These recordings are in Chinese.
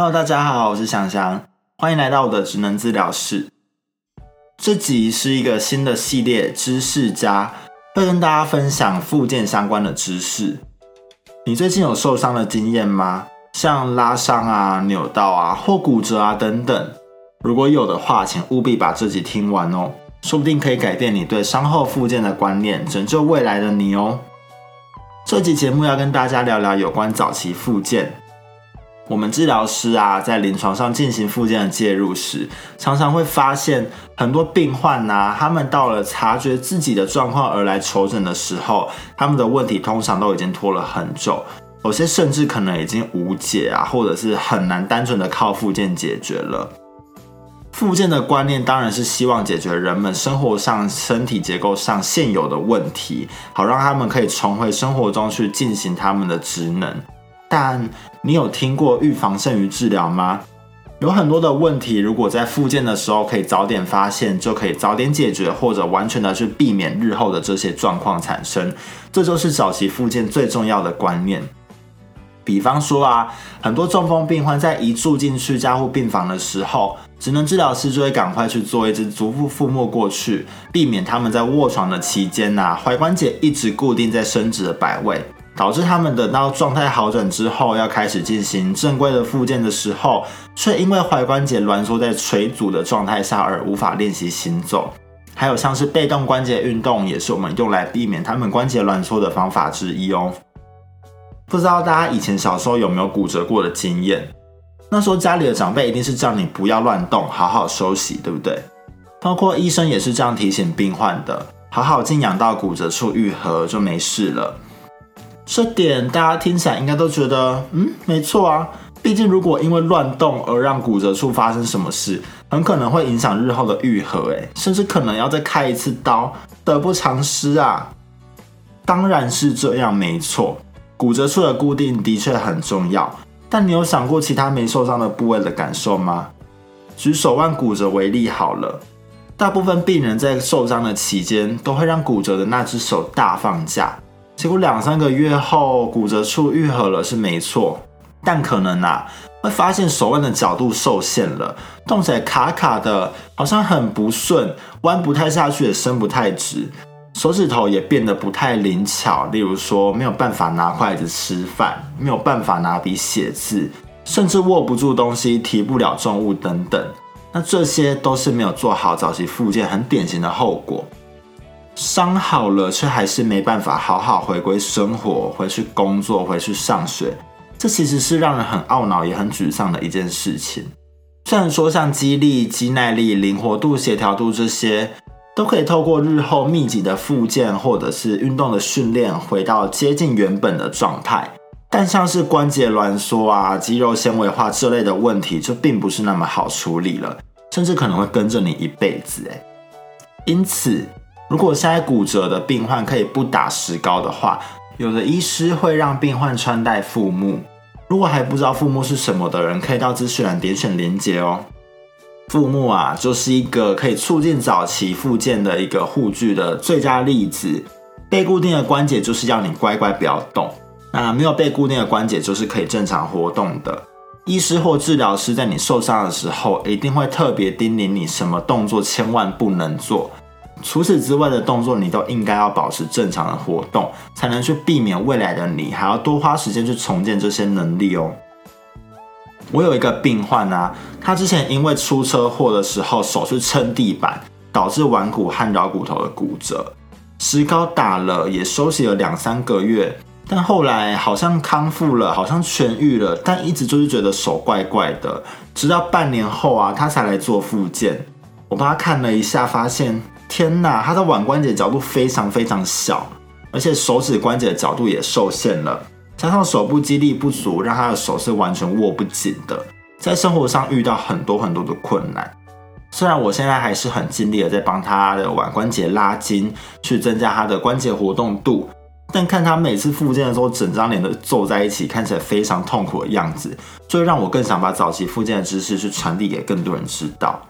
Hello，大家好，我是香香，欢迎来到我的职能治疗室。这集是一个新的系列，知识家会跟大家分享附件相关的知识。你最近有受伤的经验吗？像拉伤啊、扭到啊或骨折啊等等。如果有的话，请务必把这集听完哦，说不定可以改变你对伤后复健的观念，拯救未来的你哦。这集节目要跟大家聊聊有关早期复健。我们治疗师啊，在临床上进行复健的介入时，常常会发现很多病患呐，他们到了察觉自己的状况而来求诊的时候，他们的问题通常都已经拖了很久，有些甚至可能已经无解啊，或者是很难单纯的靠复健解决了。复健的观念当然是希望解决人们生活上、身体结构上现有的问题，好让他们可以重回生活中去进行他们的职能。但你有听过预防胜于治疗吗？有很多的问题，如果在复健的时候可以早点发现，就可以早点解决，或者完全的去避免日后的这些状况产生。这就是早期复健最重要的观念。比方说啊，很多中风病患在一住进去加护病房的时候，职能治疗师就会赶快去做一支足部覆没过去，避免他们在卧床的期间呐，踝关节一直固定在伸直的摆位。导致他们等到状态好转之后，要开始进行正规的复健的时候，却因为踝关节挛缩在垂阻的状态下而无法练习行走。还有像是被动关节运动，也是我们用来避免他们关节挛缩的方法之一哦。不知道大家以前小时候有没有骨折过的经验？那时候家里的长辈一定是叫你不要乱动，好好休息，对不对？包括医生也是这样提醒病患的：好好静养到骨折处愈合就没事了。这点大家听起来应该都觉得，嗯，没错啊。毕竟如果因为乱动而让骨折处发生什么事，很可能会影响日后的愈合，诶，甚至可能要再开一次刀，得不偿失啊。当然是这样，没错。骨折处的固定的确很重要，但你有想过其他没受伤的部位的感受吗？举手腕骨折为例好了，大部分病人在受伤的期间都会让骨折的那只手大放假。结果两三个月后，骨折处愈合了是没错，但可能啊会发现手腕的角度受限了，动起来卡卡的，好像很不顺，弯不太下去，也伸不太直，手指头也变得不太灵巧。例如说，没有办法拿筷子吃饭，没有办法拿笔写字，甚至握不住东西，提不了重物等等。那这些都是没有做好早期复健很典型的后果。伤好了，却还是没办法好好回归生活，回去工作，回去上学，这其实是让人很懊恼也很沮丧的一件事情。虽然说像肌力、肌耐力、灵活度、协调度这些，都可以透过日后密集的复健或者是运动的训练，回到接近原本的状态，但像是关节挛缩啊、肌肉纤维化这类的问题，就并不是那么好处理了，甚至可能会跟着你一辈子。诶因此。如果现在骨折的病患可以不打石膏的话，有的医师会让病患穿戴护木。如果还不知道护木是什么的人，可以到资讯栏点选连接哦。护木啊，就是一个可以促进早期复健的一个护具的最佳例子。被固定的关节就是要你乖乖不要动，那没有被固定的关节就是可以正常活动的。医师或治疗师在你受伤的时候，一定会特别叮咛你什么动作千万不能做。除此之外的动作，你都应该要保持正常的活动，才能去避免未来的你还要多花时间去重建这些能力哦。我有一个病患啊，他之前因为出车祸的时候手去撑地板，导致腕骨和桡骨头的骨折，石膏打了也休息了两三个月，但后来好像康复了，好像痊愈了，但一直就是觉得手怪怪的，直到半年后啊，他才来做复健。我帮他看了一下，发现。天呐，他的腕关节角度非常非常小，而且手指关节的角度也受限了，加上手部肌力不足，让他的手是完全握不紧的，在生活上遇到很多很多的困难。虽然我现在还是很尽力的在帮他的腕关节拉筋，去增加他的关节活动度，但看他每次复健的时候，整张脸都皱在一起，看起来非常痛苦的样子，就会让我更想把早期复健的知识去传递给更多人知道。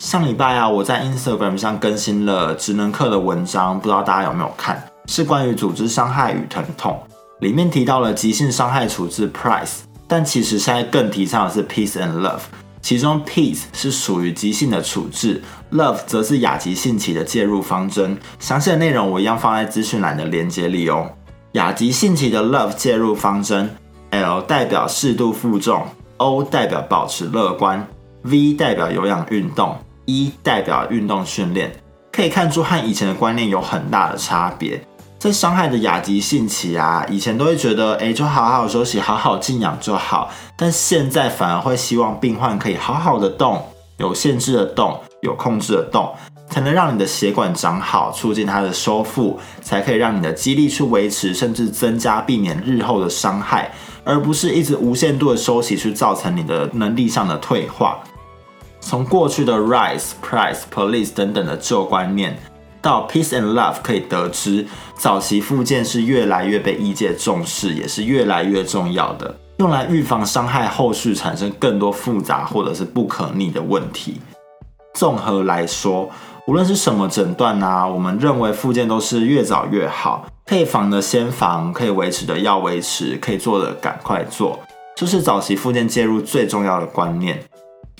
上礼拜啊，我在 Instagram 上更新了职能课的文章，不知道大家有没有看？是关于组织伤害与疼痛，里面提到了急性伤害处置 Price，但其实现在更提倡的是 peace and love，其中 peace 是属于急性的处置，love 则是亚急性期的介入方针。详细的内容我一样放在资讯栏的连接里哦。亚急性期的 love 介入方针，L 代表适度负重，O 代表保持乐观，V 代表有氧运动一代表运动训练。可以看出和以前的观念有很大的差别。在伤害的亚急性期啊，以前都会觉得，哎，就好好休息，好好静养就好。但现在反而会希望病患可以好好的动，有限制的动，有控制的动，才能让你的血管长好，促进它的修复，才可以让你的肌力去维持，甚至增加，避免日后的伤害，而不是一直无限度的休息去造成你的能力上的退化。从过去的 rise、price、police 等等的旧观念，到 peace and love，可以得知，早期复健是越来越被医界重视，也是越来越重要的，用来预防伤害后续产生更多复杂或者是不可逆的问题。综合来说，无论是什么诊断啊，我们认为复健都是越早越好，可以防的先防，可以维持的要维持，可以做的赶快做，这是早期复健介入最重要的观念。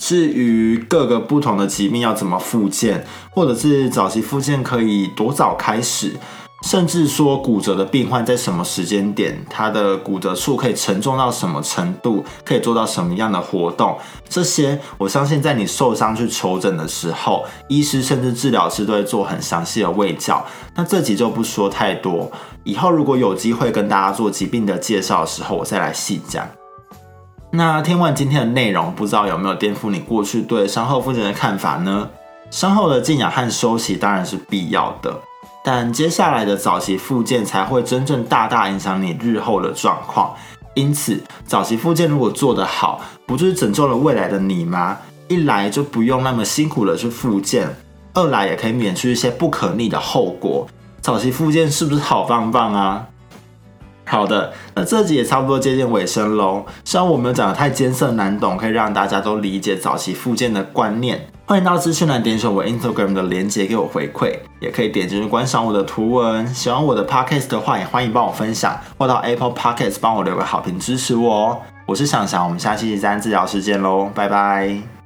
至于各个不同的疾病要怎么复健，或者是早期复健可以多早开始，甚至说骨折的病患在什么时间点，他的骨折处可以承重到什么程度，可以做到什么样的活动，这些我相信在你受伤去求诊的时候，医师甚至治疗师都会做很详细的卫教。那这集就不说太多，以后如果有机会跟大家做疾病的介绍的时候，我再来细讲。那听完今天的内容，不知道有没有颠覆你过去对伤后复健的看法呢？伤后的静养和休息当然是必要的，但接下来的早期复健才会真正大大影响你日后的状况。因此，早期复健如果做得好，不就是拯救了未来的你吗？一来就不用那么辛苦的去复健，二来也可以免去一些不可逆的后果。早期复健是不是好棒棒啊？好的，那这集也差不多接近尾声喽。虽然我没有讲的太艰涩难懂，可以让大家都理解早期复健的观念。欢迎到资讯栏点选我 Instagram 的链接给我回馈，也可以点进去观赏我的图文。喜欢我的 Podcast 的话，也欢迎帮我分享，或到 Apple Podcast 帮我留个好评支持我哦。我是想想，我们下期三治疗时间喽，拜拜。